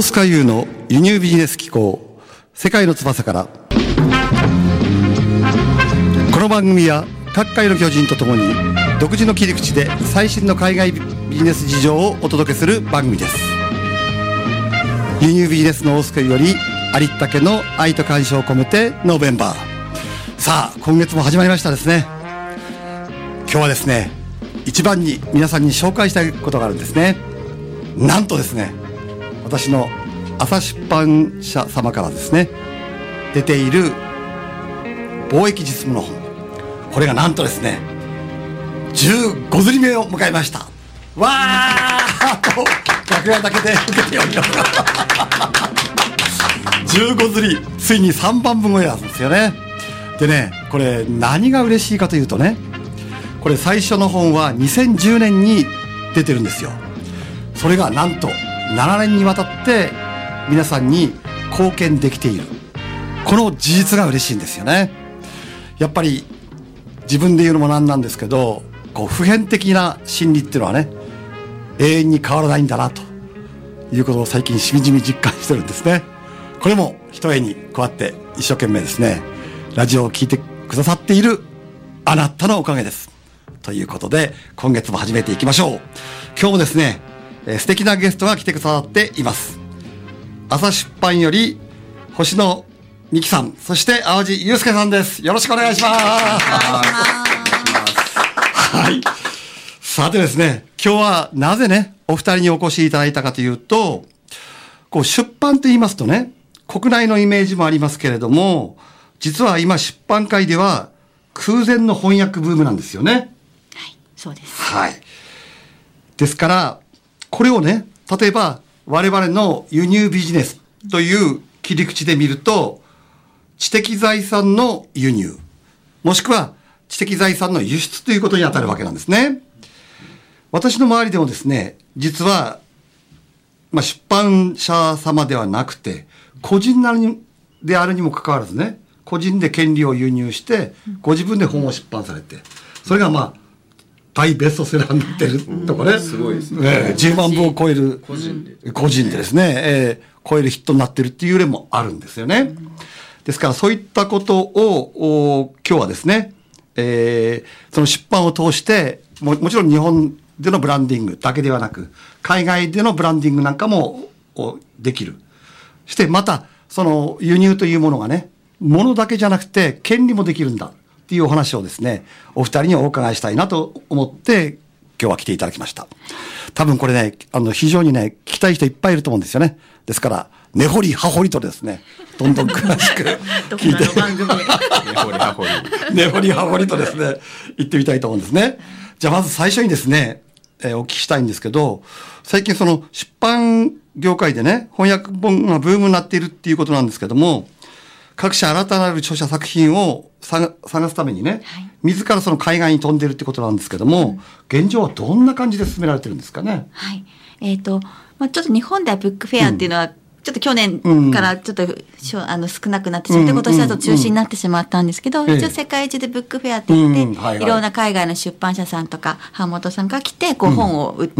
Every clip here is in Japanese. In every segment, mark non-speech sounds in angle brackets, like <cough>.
大須賀優の輸入ビジネス機構世界の翼から。この番組は各界の巨人とともに独自の切り口で最新の海外ビジネス事情をお届けする番組です。輸入ビジネスの大須賀よりありったけの愛と感謝を込めてノーベンバー。さあ今月も始まりましたですね。今日はですね一番に皆さんに紹介したいことがあるんですね。なんとですね私の朝出版社様からですね出ている貿易実務の本これがなんとですね15釣り目を迎えました。わーと楽屋だけで受けております。15釣りついに3番分超えなんですよね。でねこれ何が嬉しいかというとねこれ最初の本は2010年に出てるんですよ。それがなんと7年にわたって皆さんに貢献できている。この事実が嬉しいんですよね。やっぱり自分で言うのもなんなんですけどこう普遍的な真理っていうのはね永遠に変わらないんだなということを最近しみじみ実感してるんですね。これも一重にこうやって一生懸命ですねラジオを聞いてくださっているあなたのおかげです。ということで今月も始めていきましょう。今日もですね、えー、素敵なゲストが来てくださっています朝出版より星野美希さんそして淡路祐介さんですよろしくお願いしますはいさてですね今日はなぜねお二人にお越しいただいたかというとこう出版と言いますとね国内のイメージもありますけれども、実は今出版界では空前の翻訳ブームなんですよね。はい、そうです。はい。ですから、これをね、例えば我々の輸入ビジネスという切り口で見ると、知的財産の輸入、もしくは知的財産の輸出ということに当たるわけなんですね。私の周りでもですね、実は、まあ、出版社様ではなくて、個人なりであるにもかかわらずね個人で権利を輸入してご自分で本を出版されてそれがまあ大ベストセラーになってるとかね、すごいですね、えー、10万部を超える個人で。個人でですね、えー、超えるヒットになってるっていう例もあるんですよね。ですからそういったことを今日はですね、えー、その出版を通してももちろん日本でのブランディングだけではなく海外でのブランディングなんかもできる。してまたその輸入というものがね物だけじゃなくて権利もできるんだっていうお話をですねお二人にお伺いしたいなと思って今日は来ていただきました。多分これねあの非常にね聞きたい人いっぱいいると思うんですよね。ですから根掘り葉掘りとですねどんどん詳しく <laughs> 聞いて。根掘り葉掘り。根掘り葉掘りとですね言ってみたいと思うんですね。じゃあまず最初にですね、えー、お聞きしたいんですけど最近その出版業界でね、翻訳本がブームになっているっていうことなんですけども、各社新たなる著者作品を探すためにね、はい、自らその海外に飛んでるってことなんですけども、うん、現状はどんな感じで進められてるんですかね？はい。えっ、ー、と、まあ、ちょっと日本ではブックフェアっていうのはちょっと去年からちょっと、うん、あの少なくなってしまって、今年だと中止になってしまったんですけど、一応世界中でブックフェアって言って、いろんな海外の出版社さんとか版元さんが来てこう本を売って、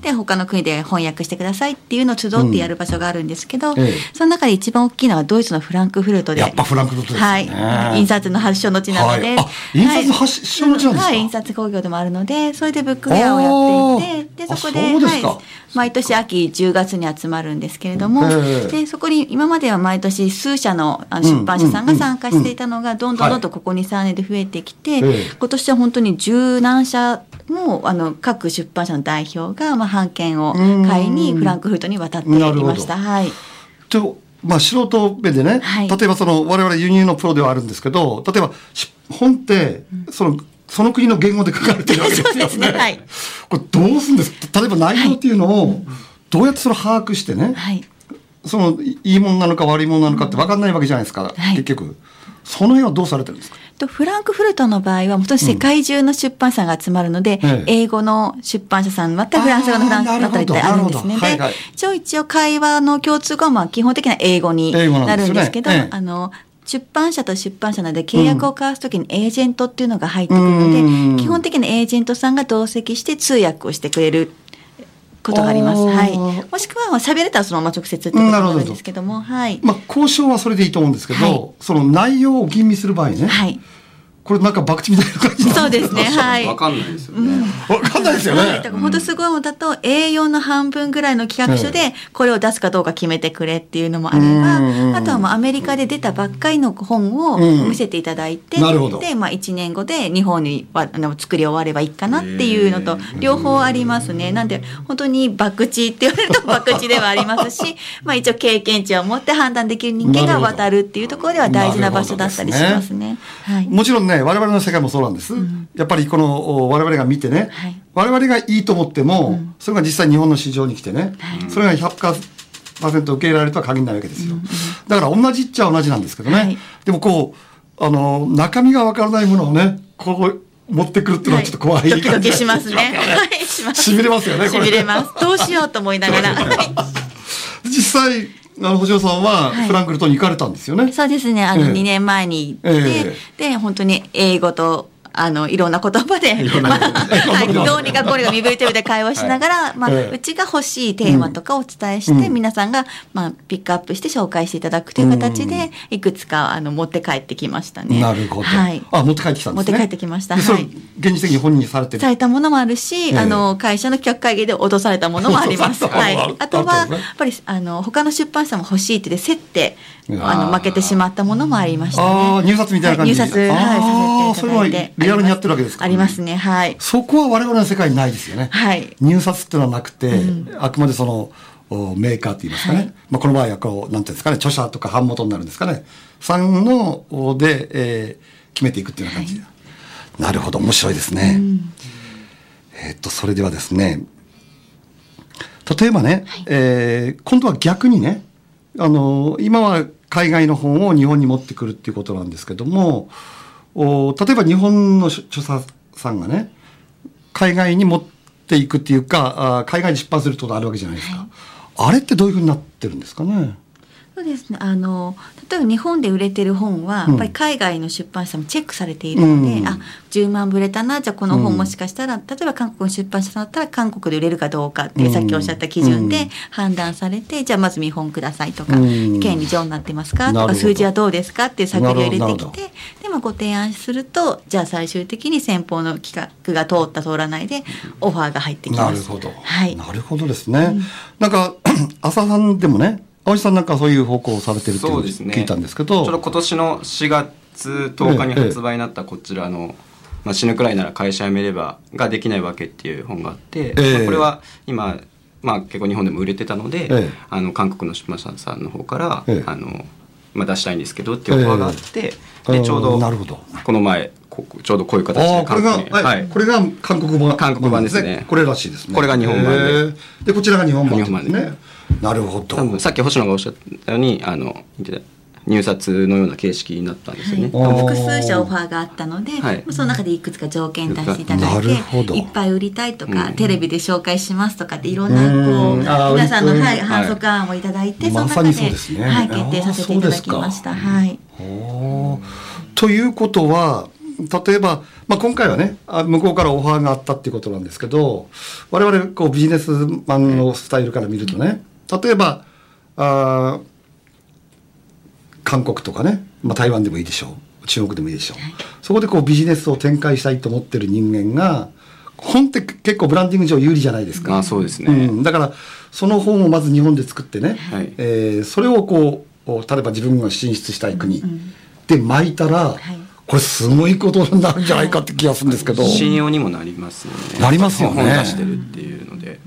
で他の国で翻訳してくださいっていうのを集ってやる場所があるんですけど、その中で一番大きいのはドイツのフランクフルトで。やっぱフランクフルトですね、はい、印刷の発祥の地なので、印刷発祥の地なんですか、はい、印刷工業でもあるのでそれでブックフェアをやっていてでそこではい、毎年秋10月に集まるんですけれどもでそこにり今までは毎年数社の出版社さんが参加していたのがどんどんどんどんここ23年で増えてきて、今年は本当に十何社もあの各出版社の代表がまあ版権を買いにフランクフルトに渡っていました。はい、とまあ、素人目でね、はい、例えばその我々輸入のプロではあるんですけど例えば本ってそのその国の言語で書かれてるわけですよね。はい、これどうするんです例えば内容っていうのをどうやってそれ把握してね、はい、そのいいものなのか悪いものなのかって分かんないわけじゃないですか、はい、結局。その辺はどうされてるんですか？とフランクフルトの場合は、もと世界中の出版社が集まるので、うん、英語の出版社さん、またフランス語のフランスだったりってあるんですね。で、一応一応会話の共通語はまあ基本的な英語になるんですけど、ね、あの、出版社と出版社なので契約を交わすときにエージェントっていうのが入ってくるので、うん、基本的にエージェントさんが同席して通訳をしてくれることがあります。はい。もしくは喋れたらそのまま直接ってことなんですけども、はい。まあ交渉はそれでいいと思うんですけど、はい、その内容を吟味する場合ね。はい。これなんか博打みたいな感じそうですね。<laughs> はい。わかんないですよね。わ、うん、かんないですよね。だ本当すごいもだと A4 の半分ぐらいの企画書でこれを出すかどうか決めてくれっていうのもあれば、あとはもうアメリカで出たばっかりの本を見せていただいて、なるほど。で、まあ1年後で日本にあの作り終わればいいかなっていうのと両方ありますね。なんで本当に博打って言われると <laughs> 博打ではありますし、まあ一応経験値を持って判断できる人間が渡るっていうところでは大事な場所だったりしますね。はい。もちろんね、我々の世界もそうなんです、うん、やっぱりこの我々が見てね、はい、我々がいいと思っても、うん、それが実際日本の市場に来てね、はい、それが100%受け入れられるとは限らないわけですよ、うん、だから同じっちゃ同じなんですけどね、はい、でもこうあの中身がわからないものをねこう持ってくるっていうのはちょっと怖い、ドキドキしますね。<laughs> はい、します。痺れますよね、これ。痺れます。どうしようと思いながら。<laughs> 実際、あの星野さんはフランクフルトに行かれたんですよね。はい、そうですね。あの、2年前に行って、えー、で、本当に英語とあの <laughs> いろんな言葉で、まあはい、どうにかこれが身振り手振りで会話しながら、はい、まあ、えうちが欲しいテーマとかをお伝えして、うん、皆さんが、まあ、ピックアップして紹介していただくという形で、いくつかあの持って帰ってきましたね。なるほど。はい。あ持って帰ってきたんですね。持って帰ってきました。はい。現実的に本人されてされたものもあるし、えー、あの会社の企画会議で脅されたものもあります。はい。あとはやっぱりあの他の出版社も欲しいってで競ってあの負けてしまったものもありましたね。ああ入札みたいな感じ。入札はいさせていただいて。リアルにやってるわけですか。ありますね。はい。そこは我々の世界にないですよね。はい。入札っていうのはなくて、うん、あくまでその、メーカーって言いますかね。はい、まあこの場合はこう、なんていうんですかね、著者とか版元になるんですかね。さんの、で、えー、決めていくっていうような感じ、はい、なるほど、面白いですね。うん、えっと、それではですね、例えばね、はい、えー、今度は逆にね、あの、今は海外の本を日本に持ってくるっていうことなんですけども、お例えば日本の著者さんがね海外に持っていくっていうかあ海外に出版するってことあるわけじゃないですか、はい、あれってどういうふうになってるんですかね？そうですね。あの例えば日本で売れてる本は、やっぱり海外の出版社もチェックされているので、うん、あ10万部売れたなじゃあこの本もしかしたら、うん、例えば韓国の出版社だったら韓国で売れるかどうかっていう、さっきおっしゃった基準で判断されて、じゃあまず見本くださいとか、権利上になってますか？とか数字はどうですかっていう探りを入れてきてでもご提案するとじゃあ最終的に先方の企画が通った通らないでオファーが入ってきます。なるほど、はい、なるほどですね。なんか <clears throat> 浅さんでもね青木さんなんかそういう方向をされてるって聞いたんですけど、ね、ちょうど今年の4月10日に発売になったこちらの、まあ、死ぬくらいなら会社辞めればができないわけっていう本があって、えー、まあ、これは今、まあ、結構日本でも売れてたので、えー、あの韓国の出版社さんの方から、えー、あのまあ、出したいんですけどっていうオファーがあって、でちょうどこの前ちょうどこういう形でこれが、はい、これが韓国版韓国版ですね。これらしいですね。これが日本版で。でこちらが日本版ですねなるほど。多分さっき星野がおっしゃったように、あの、入札のような形式になったんですよね。はい、複数社オファーがあったので、はい、その中でいくつか条件出していただいて、いっぱい売りたいとか、うん、テレビで紹介しますとかっていろんなこう皆さんの、はい、反則案をいただいて、その中で、ね、はい、決定させていただきました。はい。ということは例えば、まあ、今回はね向こうからオファーがあったっていうことなんですけど我々こうビジネスマンのスタイルから見るとね、例えばあ韓国とかね、まあ、台湾でもいいでしょう。中国でもいいでしょう、はい、そこでこうビジネスを展開したいと思ってる人間が本って結構ブランディング上有利じゃないですか。あそうですね、うん、だからその本をまず日本で作ってね、はい、えー、それをこう例えば自分が進出したい国で巻いたら、はい、これすごいことになるんじゃないかって気がするんですけど。信用にもなりますよね。なりますよね。本出してるっていうので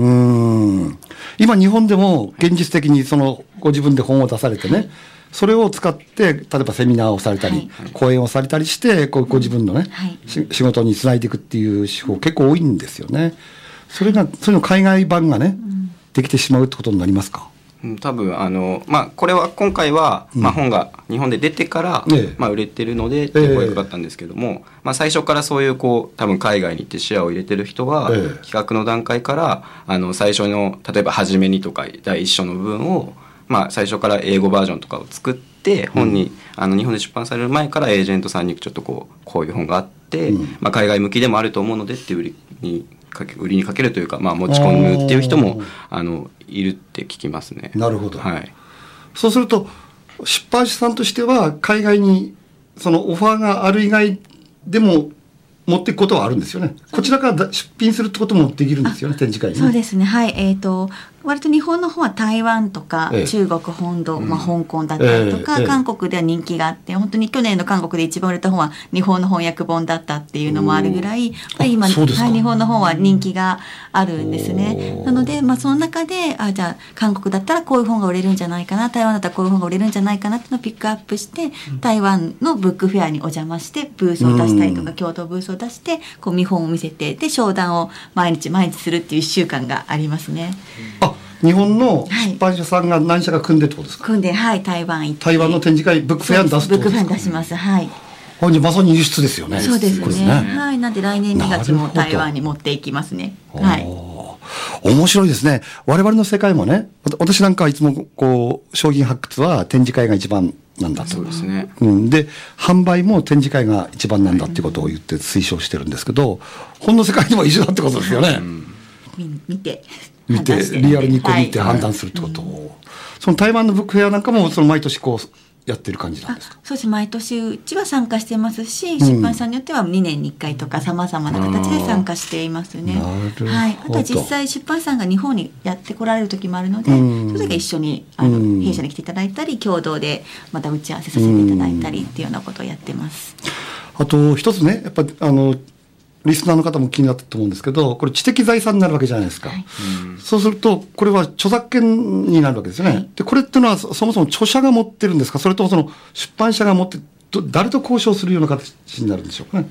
うん。今日本でも現実的にそのご自分で本を出されてね、それを使って例えばセミナーをされたり、はい、講演をされたりしてこうご自分のね、はい、仕事につないでいくっていう手法結構多いんですよね。それがそれの海外版がね、うん、できてしまうってことになりますか？多分あの、まあ、これは今回は、まあ、本が日本で出てから、うん、まあ、売れてるのでって声がかかったんですけども、ええ、まあ、最初からそういうこう多分海外に行って視野を入れてる人は、え、企画の段階からあの最初の例えば「初めに」とか第一章の部分を、まあ、最初から英語バージョンとかを作って本に、うん、あの日本で出版される前からエージェントさんにちょっとこうこういう本があって、うん、まあ、海外向きでもあると思うのでっていう売りに売りにかけるというか、まあ、持ち込むっていう人もあのいるって聞きますね。なるほど、はい、そうすると出版社さんとしては海外にそのオファーがある以外でも持っていくことはあるんですよね。こちらから出品するってこともできるんですよね、展示会に、ね、そうですね。はい。えっ、ー、と、割と日本の方は台湾とか中国本土、ええ、まあ、香港だったりとか、え、韓国では人気があって本当に去年の韓国で一番売れた本は日本の翻訳本だったっていうのもあるぐらい今、はい、日本の方は人気があるんですね。なので、まあ、その中であじゃあ韓国だったらこういう本が売れるんじゃないかな台湾だったらこういう本が売れるんじゃないかなっていうのをピックアップして台湾のブックフェアにお邪魔してブースを出したりとか共同ブースを出してこう見本を見せてで商談を毎日毎日するっていう1週間がありますね。あ日本の出版社さんが何社か組んでってことですか、組んではい台湾行って。台湾の展示会ブックフェアに出すってことですか？ブックフェアに出します。はい。あじゃまさに輸出ですよねそうですね、ね、はい。なんで来年2月も台湾に持っていきますね。はい。面白いですね。我々の世界もね私なんかはいつもこう商品発掘は展示会が一番なんだと。そうですね。うん、で、販売も展示会が一番なんだっていうことを言って推奨してるんですけど、本の世界にも一緒だってことですよね。うん、見て。見て、リアルにこう見て判断するってことを、はい、その台湾のブックフェアなんかもその毎年こうやってる感じなんですか？そうです。毎年うちは参加してますし、出版社によっては2年に1回とかさまざまな形で参加していますね。はい、あとは実際出版社さんが日本にやってこられる時もあるので、その時は一緒にあの弊社に来ていただいたり共同でまた打ち合わせさせていただいたりっていうようなことをやってます。あと一つねやっぱあのリスナーの方も気になったと思うんですけど、これ知的財産になるわけじゃないですか。はい、そうすると、これは著作権になるわけですよね。はい、で、これっていうのはそもそも著者が持ってるんですか？それともその出版社が持って、誰と交渉するような形になるんでしょうか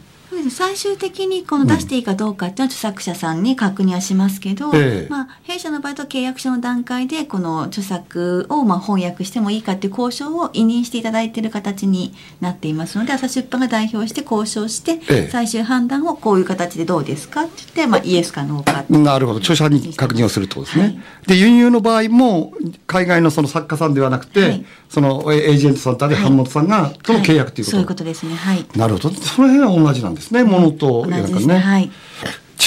ね。最終的にこの出していいかどうかっていうのは著作者さんに確認はしますけど、えまあ、弊社の場合と契約書の段階でこの著作をまあ翻訳してもいいかっていう交渉を委任していただいている形になっていますので朝出版が代表して交渉して、最終判断をこういう形でどうですかって言って、まあ、イエスかノーかなるほど著者に確認をするとですね。はい、で輸入の場合も海外のその作家さんではなくて、はい、そのエージェントさんで版元さんがとの契約ということ、はい、そういうことですね。はい、なるほどその辺は同じなんですねものと同じですね、はい、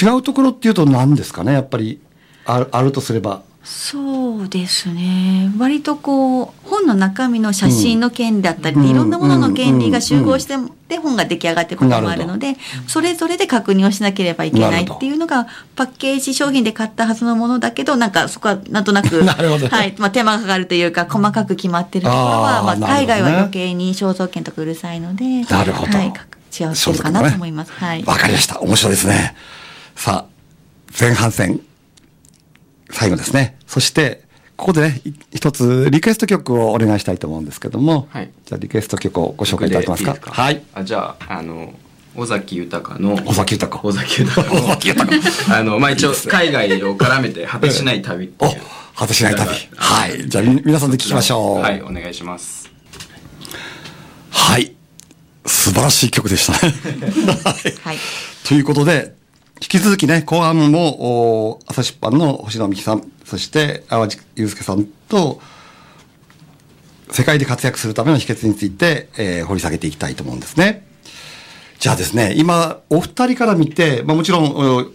違うところっていうと何ですかねやっぱりああるとすれば。そうですね。割とこう本の中身の写真の権利だったり、うん、いろんなものの権利が集合して、で本が出来上がっていくこともあるのでそれぞれで確認をしなければいけないっていうのがパッケージ商品で買ったはずのものだけどなんかそこはなんとなく <laughs> はい。まあ、手間がかかるというか <laughs> 細かく決まってるところはまあ、海外は余計に肖像権とかうるさいので。なる違うかなと思います。はい。わかりました。面白いですね。さあ、前半戦、最後ですね。そして、ここでね、一つリクエスト曲をお願いしたいと思うんですけども、はい、じゃあリクエスト曲をご紹介いただけますか？いいか？はい。あじゃあ、あの、尾崎豊の尾崎豊尾崎豊尾崎豊 <laughs> あのまあ一応海外を絡めて果てしない旅っていう、果てしない旅はいじゃあ皆さんで聞きましょうはいお願いしますはい素晴らしい曲でしたね。<laughs> はい。ということで、引き続きね、後半も、朝出版の星野美希さん、そして淡路祐介さんと、世界で活躍するための秘訣について、えー、掘り下げていきたいと思うんですね。じゃあですね、今、お二人から見て、まあもちろん、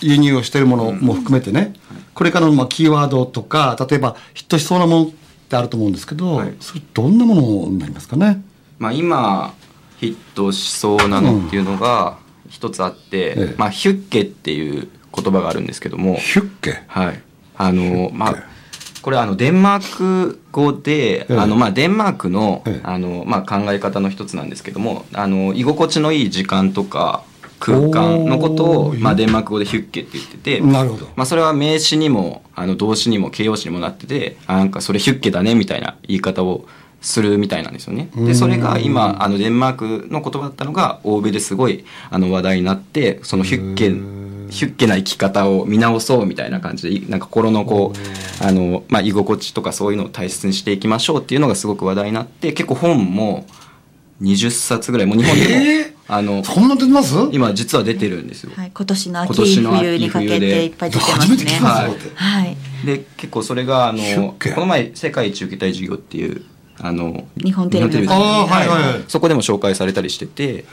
輸入をしているものも含めてね、うん、これからのまあキーワードとか、例えばヒットしそうなものってあると思うんですけど、はい、それどんなものになりますかね？まあ今、ヒットしそうなのっていうのが一つあって、うん、まあ、ヒュッケっていう言葉があるんですけどもヒュッケ？はい。あのまあこれあのデンマーク語で、あのまあデンマークの,、あのまあ考え方の一つなんですけどもあの居心地のいい時間とか空間のことを、まあ、デンマーク語でヒュッケって言っててなるほど、まあ、それは名詞にもあの動詞にも形容詞にもなっててあなんかそれヒュッケだねみたいな言い方をするみたいなんですよね。でそれが今あのデンマークの言葉だったのが欧米ですごいあの話題になってそのヒュッケヒュッケな生き方を見直そうみたいな感じでなんか心のこうあの、まあ、居心地とかそういうのを大切にしていきましょうっていうのがすごく話題になって結構本も20冊ぐらいもう日本でも、えー、あのそんな出てます？今実は出てるんですよ、はい、今年の秋冬にかけていっぱい出てますね。はい、はい、で結構それがあのこの前「世界一受けたい授業」っていうあの日本テレビ。のはいはい、そこでも紹介されたりして。て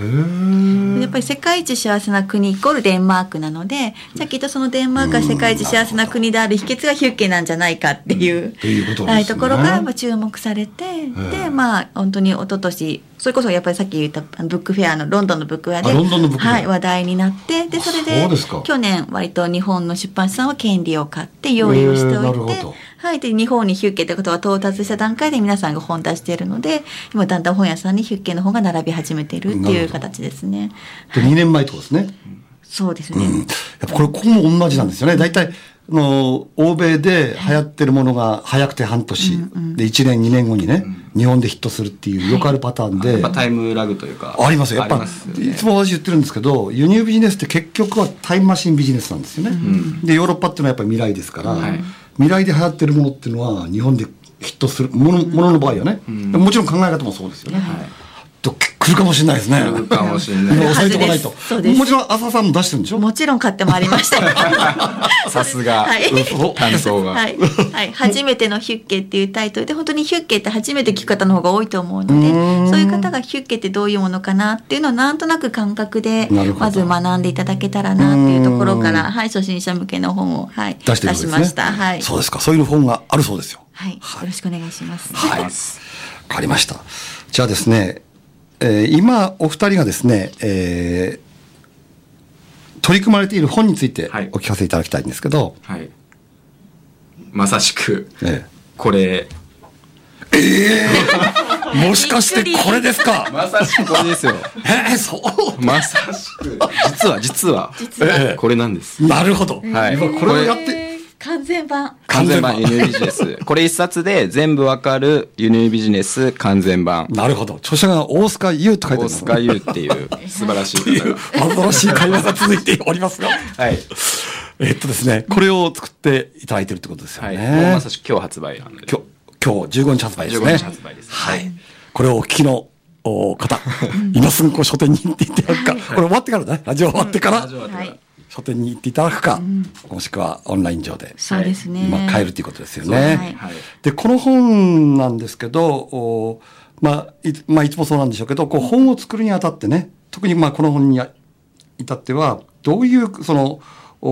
やっぱり世界一幸せな国イコールデンマークなのでじゃあきっとそのデンマークが世界一幸せな国である秘訣がヒュッケなんじゃないかっていう、うん、ところが注目されてでまあ本当に一昨年それこそやっぱりさっき言ったブックフェアのロンドンのブックフェアではい、話題になってでそれで去年割と日本の出版社さんは権利を買って用意をしておいて、はい、で日本にヒュッケってことが到達した段階で皆さんが本出しているので今だんだん本屋さんにヒュッケの本が並び始めているっていう形ですね。で2年前とですね。そうですね。うん、やっぱこれここも同じなんですよね。大体の欧米で流行ってるものが早くて半年、はい、で1年2年後にね、うん、日本でヒットするっていうよくあるパターンで、はい、タイムラグというかありますよ。やっぱ、ね、いつも私言ってるんですけど輸入ビジネスって結局はタイムマシンビジネスなんですよね、うん、でヨーロッパっていうのはやっぱり未来ですから、はい、未来で流行ってるものっていうのは日本でヒットするものものの場合はね、もちろん考え方もそうですよね、と来るかもしれないですね。来るかもしれない。押さえとかないと。もちろん浅さんも出してるんでしょ？もちろん買ってまいりました。<laughs> さすが。はい。担当が。はい。はい。初めてのヒュッケっていうタイトルで、本当にヒュッケって初めて聞く方の方が多いと思うので、そういう方がヒュッケってどういうものかなっていうのをなんとなく感覚で、まず学んでいただけたらなっていうところから、はい、初心者向けの本を、はい、出しました。はい。そうですか。そういう本があるそうですよ。はい。よろしくお願いします。はい。わかりました。じゃあですね、えー、今お二人がですね、えー、取り組まれている本についてお聞かせいただきたいんですけど、はい、まさしく、ええ、これ。ええ。ー、<laughs> もしかしてこれですか？<laughs> まさしくこれですよ。えー、そう。まさしく。実は実は。これなんです、なるほど、はい、これをやって完全版。完全版。輸入ビジネスこれ一冊で全部わかる輸入ビジネス完全版。なるほど。著者が大須賀優と書いてある大須賀優っていう <laughs> 素晴らしい方が。新しい会話が続いておりますが。<laughs> はい。えっとですねこれを作っていただいてるってことですよね、はい、まさしく今日発売なんで。今日今日15日発売ですね。15日発売です。はい、これをお聞きの方。<laughs> 今すぐこう書店に行っていただくか、これ終わってからね。ラジオ終わってから、はい書店に行っていただくか、うん、もしくはオンライン上でそうですね、今買えるということですよね。はい、でこの本なんですけどお、まあいまあ、いつもそうなんでしょうけどこう本を作るにあたってね特にまあこの本に至ってはどういうその、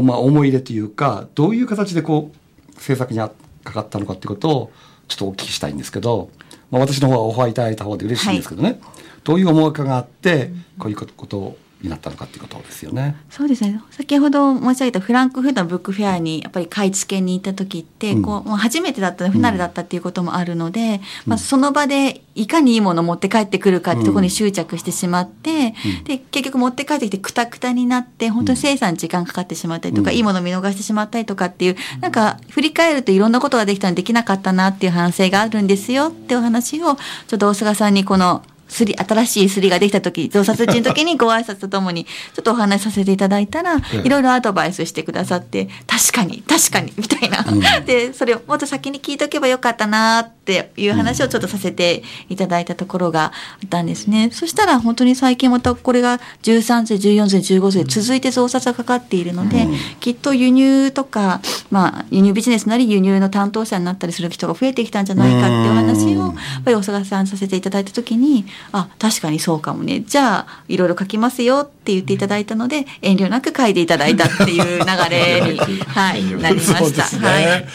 まあ、思い入れというかどういう形でこう制作にかかったのかっていうことをちょっとお聞きしたいんですけど、まあ、私の方はオファーいただいた方で嬉しいんですけどね、はい、どういう思惑があってこういうことをになったのかっていうことですよね。そうですね。先ほど申し上げたフランクフルトのブックフェアにやっぱり買い付けに行った時って、うん、こうもう初めてだった不慣れだったっていうこともあるので、うん、まあその場でいかにいいものを持って帰ってくるかってところに執着してしまって、うん、で結局持って帰ってきてくたくたになって本当に生産時間かかってしまったりとか、いいものを見逃してしまったりとかっていうなんか振り返るといろんなことができたのできなかったなっていう反省があるんですよってお話をちょっと大菅さんにこのすり、新しいすりができた時、増刷中の時に <laughs> ご挨拶とともに、ちょっとお話しさせていただいたら、いろいろアドバイスしてくださって、確かに、確かに、みたいな。うん、で、それをもっと先に聞いとけばよかったなっていう話をちょっとさせていただいたところがあったんですね。そしたら本当に最近またこれが13歳、14歳、15歳続いて増刷がかかっているので、うん、きっと輸入とか、まあ、輸入ビジネスなり輸入の担当者になったりする人が増えてきたんじゃないかっていう話を、やっぱり大阪さんさせていただいた時に、あ確かにそうかもね。じゃあいろいろ書きますよって言っていただいたので遠慮なく書いていただいたっていう流れに、<laughs> はい、なりました。ね、はい、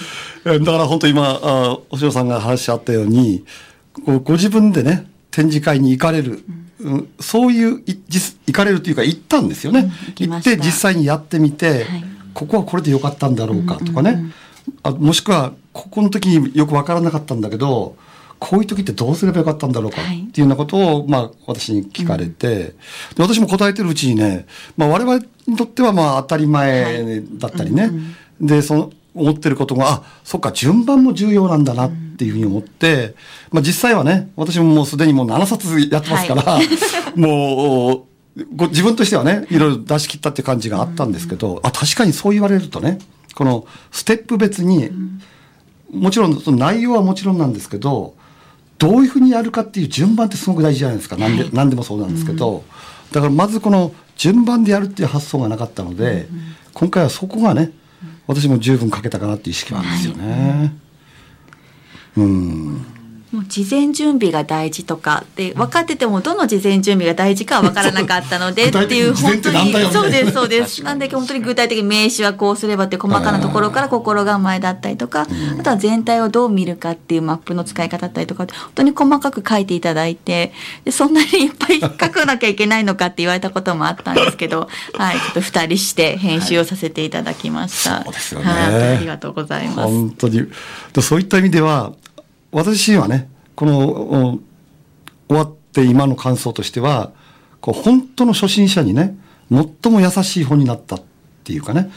だから本当今あお塩さんが話し合ったようにごご自分でね展示会に行かれる、うん、そういうい行かれるというか行ったんですよね。うん、行って実際にやってみて、はい、ここはこれでよかったんだろうかとかね、うんうん。うん、あもしくはここの時によく分からなかったんだけどこういう時ってどうすればよかったんだろうかっていうようなことを、まあ、私に聞かれて、で私も答えてるうちにね、まあ、我々にとってはまあ当たり前だったりね、はいうんうん、でその思ってることがあそっか順番も重要なんだなっていうふうに思って、まあ、実際はね私ももうすでにもう7冊やってますから、はい、<laughs> もうご自分としてはねいろいろ出し切ったって感じがあったんですけど、うん、あ確かにそう言われるとねこのステップ別に、うん、もちろんその内容はもちろんなんですけどどういうふうにやるかっていう順番ってすごく大事じゃないですか。何で,、何でもそうなんですけど、うん、だからまずこの順番でやるっていう発想がなかったので、うん、今回はそこがね私も十分かけたかなっていう意識はあるんですよね。うんもう事前準備が大事とか。で分かっててもどの事前準備が大事かは分からなかったのでっていう本当にそうですそうです。なんだけ本当に具体的に名詞はこうすればって細かなところから心構えだったりとかあとは全体をどう見るかっていうマップの使い方だったりとか本当に細かく書いていただいてでそんなにいっぱい書かなきゃいけないのかって言われたこともあったんですけど <laughs> はいちょっと2人して編集をさせていただきました、はい、そうですよね、ありがとうございます。本当に。そういった意味では私自身はねこの終わって今の感想としてはこう本当の初心者にね最も優しい本になったっていうかね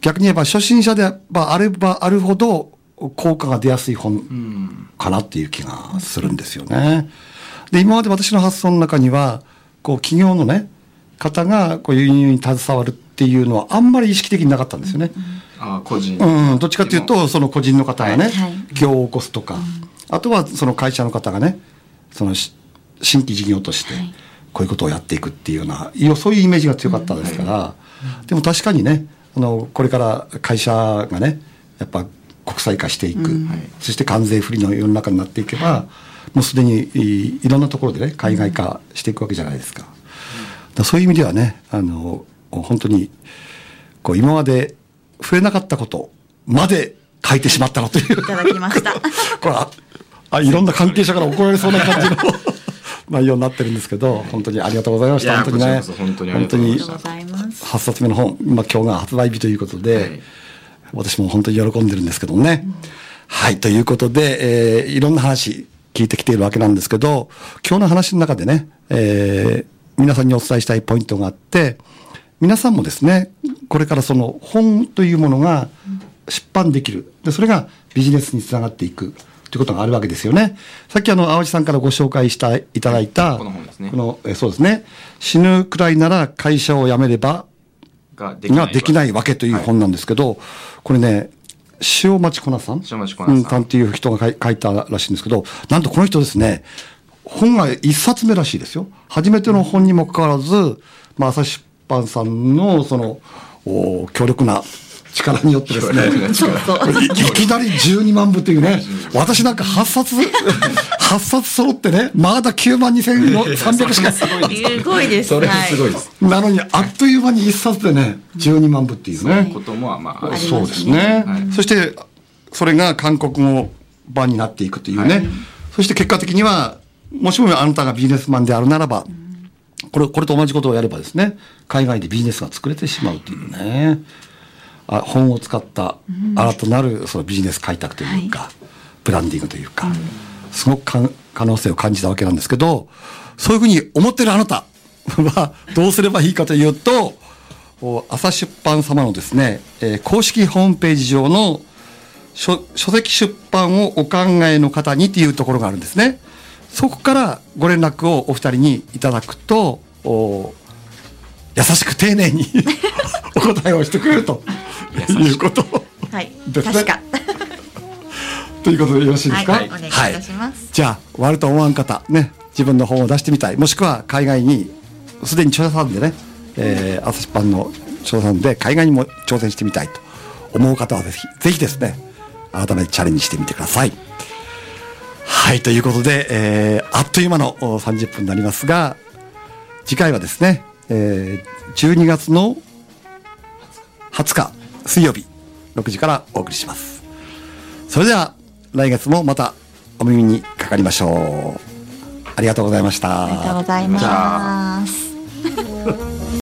逆に言えば初心者であればあるほど効果が出やすい本かなっていう気がするんですよね。で今まで私の発想の中にはこう企業のね方がこう輸入に携わるっていうのはあんまり意識的になかったんですよね。あ個人うん、どっちかというとその個人の方がね、はい、業を起こすとか、あとはその会社の方がねその新規事業としてこういうことをやっていくっていうようなそういうイメージが強かったですから、でも確かにねあのこれから会社がねやっぱ国際化していく、そして関税不利の世の中になっていけば、もうすでにいろんなところでね海外化していくわけじゃないですか。そういう意味ではねあの本当にこう今まで増えなかったことまで書いてしまったのという。いただきました。<laughs> これあいろんな関係者から怒られそうな感じの <laughs> 内容になってるんですけど、本当にありがとうございました。本当にね。本当に本当に8冊目の本、まあ今日が発売日ということで、はい、私も本当に喜んでるんですけどもね。うん、はい、ということで、えー、いろんな話聞いてきているわけなんですけど、今日の話の中でね、えー、皆さんにお伝えしたいポイントがあって、皆さんもですね、これからその本というものが出版できる。で、それがビジネスにつながっていく。ということがあるわけですよね。さっきあの、青地さんからご紹介したいただいた、この本ですね。この、えそうですね。死ぬくらいなら会社を辞めれば、ができないわけという本なんですけど、はい、これね、塩町小菜さん？塩町小菜さん。っていう人が書いたらしいんですけど、なんとこの人ですね、本が一冊目らしいですよ。初めての本にもかかわらず、まあ、朝日出版さんの、その、お強力な力によってですね、いきなり12万部というね、私なんか8冊、8冊揃ってね、まだ9万2300しか。すごいです。それすごいです。なのに、あっという間に1冊でね、12万部っていうね。こともまあ、そうですね。そして、それが韓国語版になっていくというね。そして結果的には、もしもあなたがビジネスマンであるならば、これ、これと同じことをやればですね、海外でビジネスが作れてしまうというね。あ本を使った新たなるそのビジネス開拓というか、はい、ブランディングというか、すごく可能性を感じたわけなんですけどそういうふうに思ってるあなたは <laughs> どうすればいいかというと朝出版様のですね、えー、公式ホームページ上の書書籍出版をお考えの方にというところがあるんですね。そこからご連絡をお二人にいただくと優しく丁寧に <laughs> お答えをしてくれるということ。はい。確か。<laughs> ということでよろしいですか、はい、お願いいたします、はい、じゃあ割ると思わん方ね自分の本を出してみたい。もしくは海外にすでに著者さんでね、えー、朝日版の著者さんで海外にも挑戦してみたいと思う方はぜひぜひですね改めてチャレンジしてみてください。はいということで、えー、あっという間の30分になりますが次回はですね、えー、12月の20日水曜日6時からお送りします。それでは来月もまたお耳にかかりましょう。ありがとうございました。ありがとうございます <laughs>